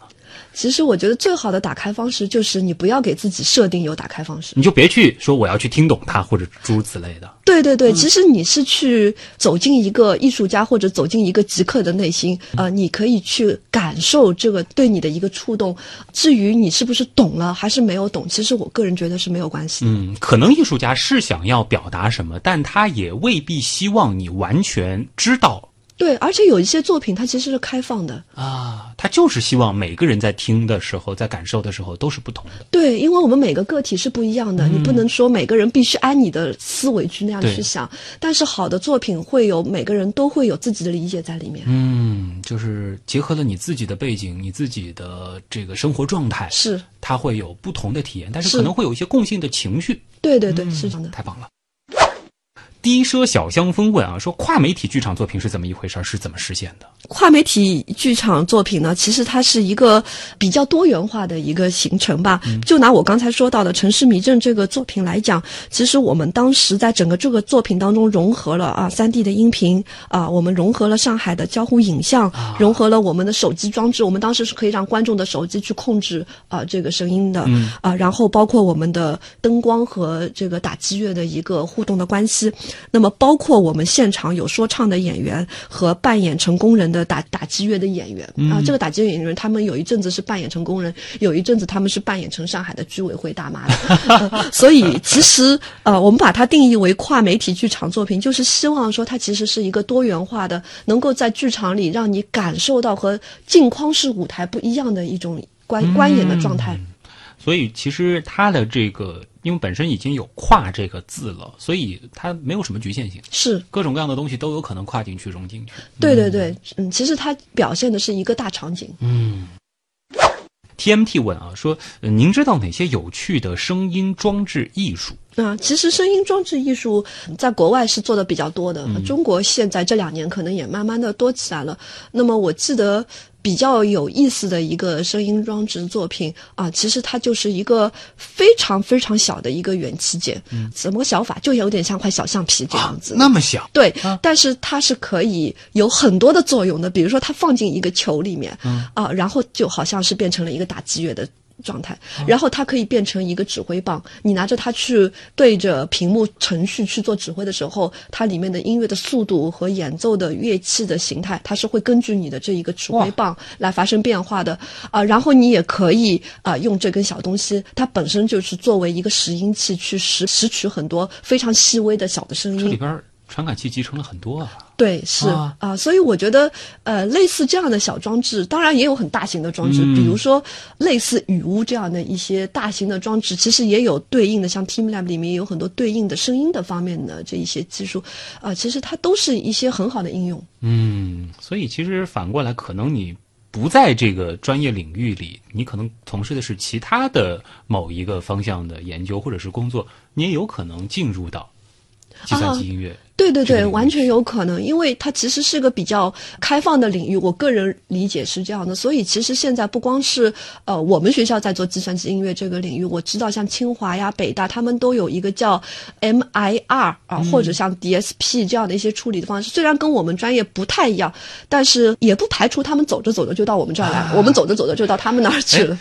其实我觉得最好的打开方式就是你不要给自己设定有打开方式，你就别去说我要去听懂它或者诸如此类的。对对对，其实你是去走进一个艺术家或者走进一个极客的内心，呃，你可以去感受这个对你的一个触动。至于你是不是懂了还是没有懂，其实我个人觉得是没有关系。嗯，可能艺术家是想要表达什么，但他也未必希望你完全知道。对，而且有一些作品它其实是开放的。啊，它就是希望每个人在听的时候，在感受的时候都是不同的。对，因为我们每个个体是不一样的，你不能说每个人必须按你的思维去那样去想。但是好的作品会有每个人都会有自己的理解在里面。嗯，就是结合了你自己的背景、你自己的这个生活状态，是，它会有不同的体验，但是是可能会有一些共性的情绪。对对对，是这样的。太棒了。低奢小香风问啊，说跨媒体剧场作品是怎么一回事儿？是怎么实现的？跨媒体剧场作品呢，其实它是一个比较多元化的一个形成吧。就拿我刚才说到的《城市迷阵》这个作品来讲，其实我们当时在整个这个作品当中融合了啊三 D 的音频啊，我们融合了上海的交互影像，融合了我们的手机装置。我们当时是可以让观众的手机去控制啊这个声音的啊，然后包括我们的灯光和这个打击乐的一个互动的关系。那么包括我们现场有说唱的演员和扮演成工人的打打击乐的演员、啊，这个打击乐演员他们有一阵子是扮演成工人，有一阵子他们是扮演成上海的居委会大妈的，呃 所以其实呃，我们把它定义为跨媒体剧场作品，就是希望说它其实是一个多元化的，能够在剧场里让你感受到和镜框式舞台不一样的一种观观演的状态。所以其实它的这个，因为本身已经有“跨”这个字了，所以它没有什么局限性，是各种各样的东西都有可能跨进去、融进去。对对对，嗯，其实它表现的是一个大场景。嗯 TMT 问啊，说、呃您知道哪些有趣的声音装置艺术？啊，其实声音装置艺术在国外是做的比较多的，中国现在这两年可能也慢慢的多起来了。那么我记得比较有意思的一个声音装置作品啊，其实它就是一个非常非常小的一个元器件，怎么个小法？就有点像块小橡皮这样子。那么小，对，但是它是可以有很多的作用的，比如说它放进一个球里面，啊、然后就好像是变成了一个打击乐的。状态，然后它可以变成一个指挥棒，你拿着它去对着屏幕程序去做指挥的时候，它里面的音乐的速度和演奏的乐器的形态，它是会根据你的这一个指挥棒来发生变化的。啊、然后你也可以啊、用这根小东西，它本身就是作为一个拾音器去拾拾取很多非常细微的小的声音。这里。边儿传感器集成了很多啊。对，是啊啊、所以我觉得，呃，类似这样的小装置，当然也有很大型的装置，嗯比如说类似雨屋这样的一些大型的装置，其实也有对应的，像 TeamLab 里面也有很多对应的声音的方面的这一些技术，啊、其实它都是一些很好的应用。嗯，所以其实反过来，可能你不在这个专业领域里，你可能从事的是其他的某一个方向的研究或者是工作，你也有可能进入到计算机音乐。对对对，完全有可能，因为它其实是个比较开放的领域，我个人理解是这样的。所以其实现在不光是呃我们学校在做计算机音乐这个领域，我知道像清华呀、北大，他们都有一个叫 MIR 啊，嗯或者像 DSP 这样的一些处理的方式。虽然跟我们专业不太一样，但是也不排除他们走着走着就到我们这儿来，啊我们走着走着就到他们那儿去了。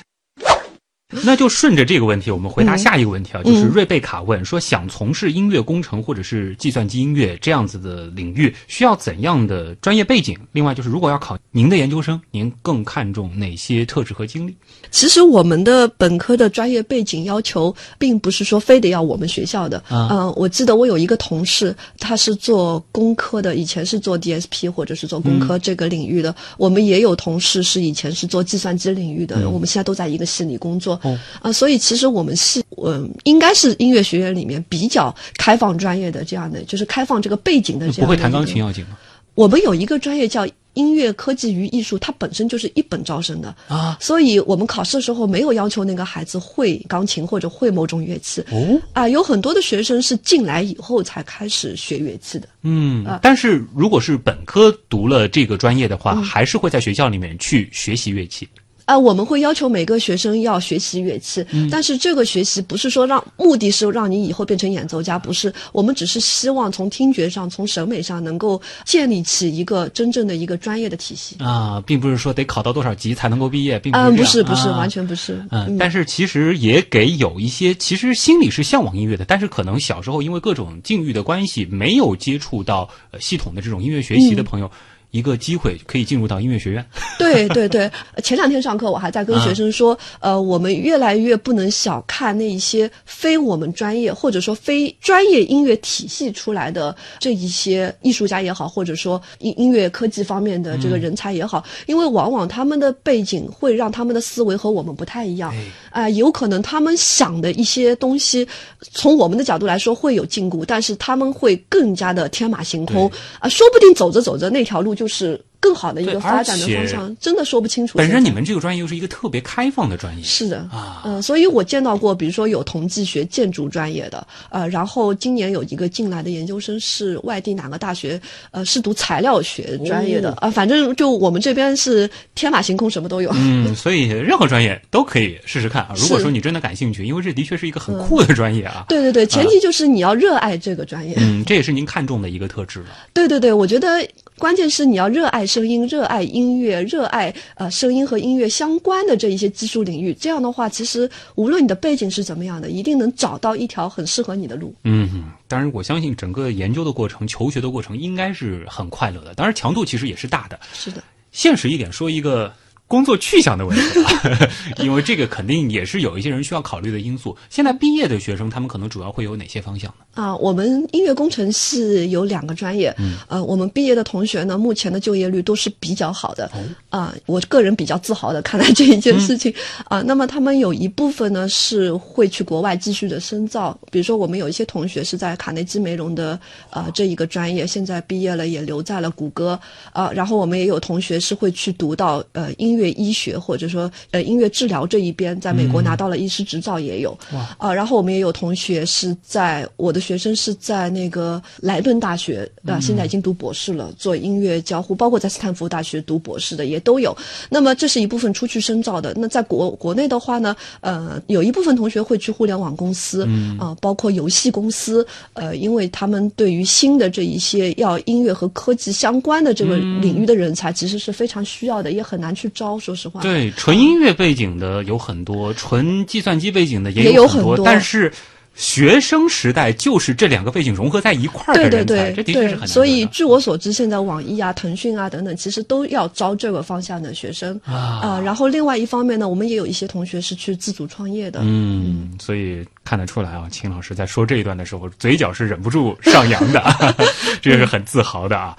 那就顺着这个问题，我们回答嗯下一个问题啊，就是瑞贝卡问说，想从事音乐工程或者是计算机音乐这样子的领域，需要怎样的专业背景？另外就是，如果要考您的研究生，您更看重哪些特质和经历？其实我们的本科的专业背景要求，并不是说非得要我们学校的。啊嗯、我记得我有一个同事，他是做工科的，以前是做 DSP 或者是做工科这个领域的。我们也有同事是以前是做计算机领域的，我们现在都在一个系里工作。嗯啊、所以其实我们系，嗯、应该是音乐学院里面比较开放专业的这样的，就是开放这个背景的这样的。不会弹钢琴？要紧吗？我们有一个专业叫音乐科技与艺术，它本身就是一本招生的啊，所以我们考试的时候没有要求那个孩子会钢琴或者会某种乐器。哦，啊，有很多的学生是进来以后才开始学乐器的。嗯，啊但是如果是本科读了这个专业的嗯话，还是会在学校里面去学习乐器。啊，我们会要求每个学生要学习乐器，但是这个学习不是说让目的是让你以后变成演奏家，不是，我们只是希望从听觉上、从审美上能够建立起一个真正的一个专业的体系。啊，并不是说得考到多少级才能够毕业，并不是嗯，不是，不是，啊。完全不是。嗯，但是其实也给有一些其实心里是向往音乐的，但是可能小时候因为各种境遇的关系，没有接触到呃系统的这种音乐学习的朋友，一个机会，可以进入到音乐学院。对对对，前两天上课我还在跟学生说，呃，我们越来越不能小看那一些非我们专业或者说非专业音乐体系出来的这一些艺术家也好，或者说音音乐科技方面的这个人才也好，因为往往他们的背景会让他们的思维和我们不太一样，啊、有可能他们想的一些东西，从我们的角度来说会有禁锢，但是他们会更加的天马行空。对。啊，说不定走着走着那条路就是更好的一个发展的方向，真的说不清楚。本身你们这个专业又是一个特别开放的专业，是的啊嗯、所以我见到过，比如说有同济学建筑专业的，呃，然后今年有一个进来的研究生是外地哪个大学，呃，是读材料学专业的，哦啊、反正就我们这边是天马行空，什么都有。嗯，所以任何专业都可以试试看啊。如果说你真的感兴趣，因为这的确是一个很酷的专业啊。对对对，前提就是你要热爱这个专业。嗯，这也是您看中的一个特质了。对对对，我觉得关键是你要热爱声音，热爱音乐，热爱呃声音和音乐相关的这一些技术领域。这样的话，其实无论你的背景是怎么样的，一定能找到一条很适合你的路。嗯，当然，我相信整个研究的过程、求学的过程应该是很快乐的。当然，强度其实也是大的。是的。现实一点说一个工作去向的问题啊，因为这个肯定也是有一些人需要考虑的因素。现在毕业的学生，他们可能主要会有哪些方向呢？啊，我们音乐工程系有两个专业，嗯，呃，我们毕业的同学呢，目前的就业率都是比较好的，啊、我个人比较自豪的看待这一件事情，啊、那么他们有一部分呢是会去国外继续的深造，比如说我们有一些同学是在卡内基梅隆的呃这一个专业，现在毕业了也留在了谷歌，啊、然后我们也有同学是会去读到呃音乐医学或者说呃音乐治疗这一边，在美国拿到了医师执照也有，哇啊、然后我们也有同学是在我的学生是在那个莱顿大学啊、现在已经读博士了，做音乐交互，包括在斯坦福大学读博士的也都有。那么这是一部分出去深造的。那在国国内的话呢，呃，有一部分同学会去互联网公司，啊、包括游戏公司，呃，因为他们对于新的这一些要音乐和科技相关的这个领域的人才，其实是非常需要的，也很难去招。说实话，对，纯音乐背景的有很多，纯计算机背景的也也有很很多但是。学生时代就是这两个背景融合在一块儿的人才，对对对这的确是很。所以据我所知，现在网易啊、腾讯啊等等，其实都要招这个方向的学生啊然后另外一方面呢，我们也有一些同学是去自主创业的。嗯，所以看得出来啊，秦老师在说这一段的时候，嘴角是忍不住上扬的，这是很自豪的啊。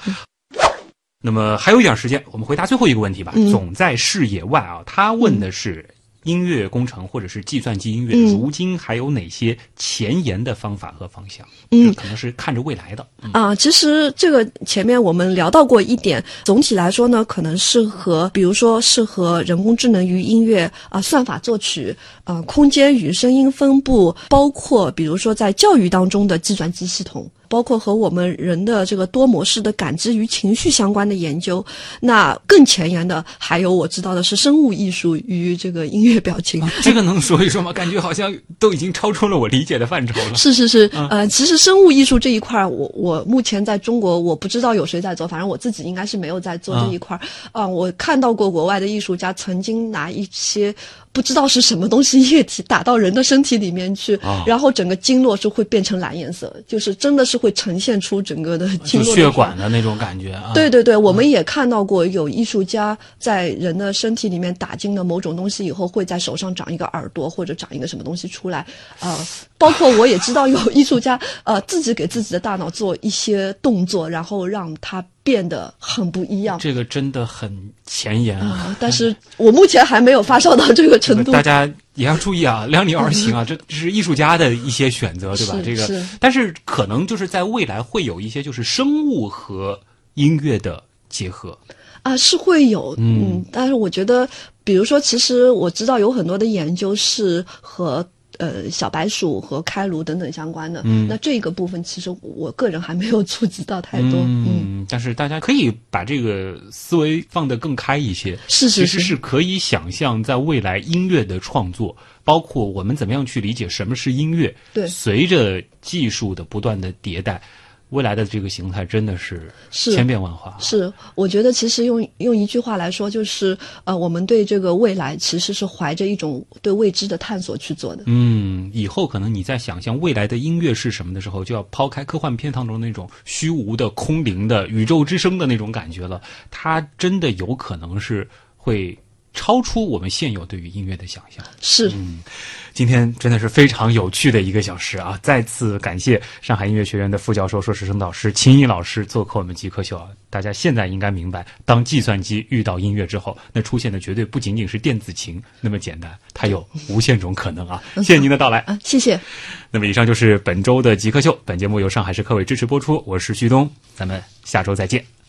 那么还有一点时间，我们回答最后一个问题吧。嗯总在视野外啊，他问的是音乐工程或者是计算机音乐，嗯如今还有哪些前沿的方法和方向？嗯可能是看着未来的。嗯啊，其实这个前面我们聊到过一点，总体来说呢，可能适合，比如说适合人工智能与音乐啊、算法作曲、啊、空间与声音分布，包括比如说在教育当中的计算机系统。包括和我们人的这个多模式的感知与情绪相关的研究，那更前沿的还有我知道的是生物艺术与这个音乐表情。这个能说一说吗？感觉好像都已经超出了我理解的范畴了。是是是，呃，其实生物艺术这一块儿，我我目前在中国我不知道有谁在做，反正我自己应该是没有在做这一块儿。啊、我看到过国外的艺术家曾经拿一些不知道是什么东西液体打到人的身体里面去，啊然后整个经络是会变成蓝颜色，就是真的是会呈现出整个的经络血管的那种感觉啊。对对对，我们也看到过有艺术家在人的身体里面打进了某种东西以后，会在手上长一个耳朵或者长一个什么东西出来。呃，包括我也知道有艺术家呃自己给自己的大脑做一些动作，然后让它变得很不一样。这个真的很前沿啊。啊，但是我目前还没有发烧到这个程度 大。家也要注意啊，量力而行啊，这这是艺术家的一些选择，对吧？这个但是可能就是在未来会有一些就是生物和音乐的结合。啊，是会有，嗯嗯，但是我觉得，比如说，其实我知道有很多的研究是和呃小白鼠和开颅等等相关的，嗯。那这个部分其实我个人还没有 触及到太多，嗯，嗯，但是大家可以把这个思维放得更开一些。是是其实是。可以想象，在未来音乐的创作，包括我们怎么样去理解什么是音乐，对。随着技术的不断的迭代，未来的这个形态真的是是千变万化。是，我觉得其实用用一句话来说，就是呃，我们对这个未来其实是怀着一种对未知的探索去做的。嗯，以后可能你在想象未来的音乐是什么的时候，就要抛开科幻片当中那种虚无的、空灵的、宇宙之声的那种感觉了。它真的有可能是会超出我们现有对于音乐的想象。是，今天真的是非常有趣的一个小时啊！再次感谢上海音乐学院的副教授、硕士生导师秦毅老师做客我们极客秀啊！大家现在应该明白，当计算机遇到音乐之后，那出现的绝对不仅仅是电子琴那么简单，它有无限种可能啊！谢谢您的到来。啊，谢谢。那么以上就是本周的极客秀，本节目由上海市科委支持播出，我是旭东，咱们下周再见。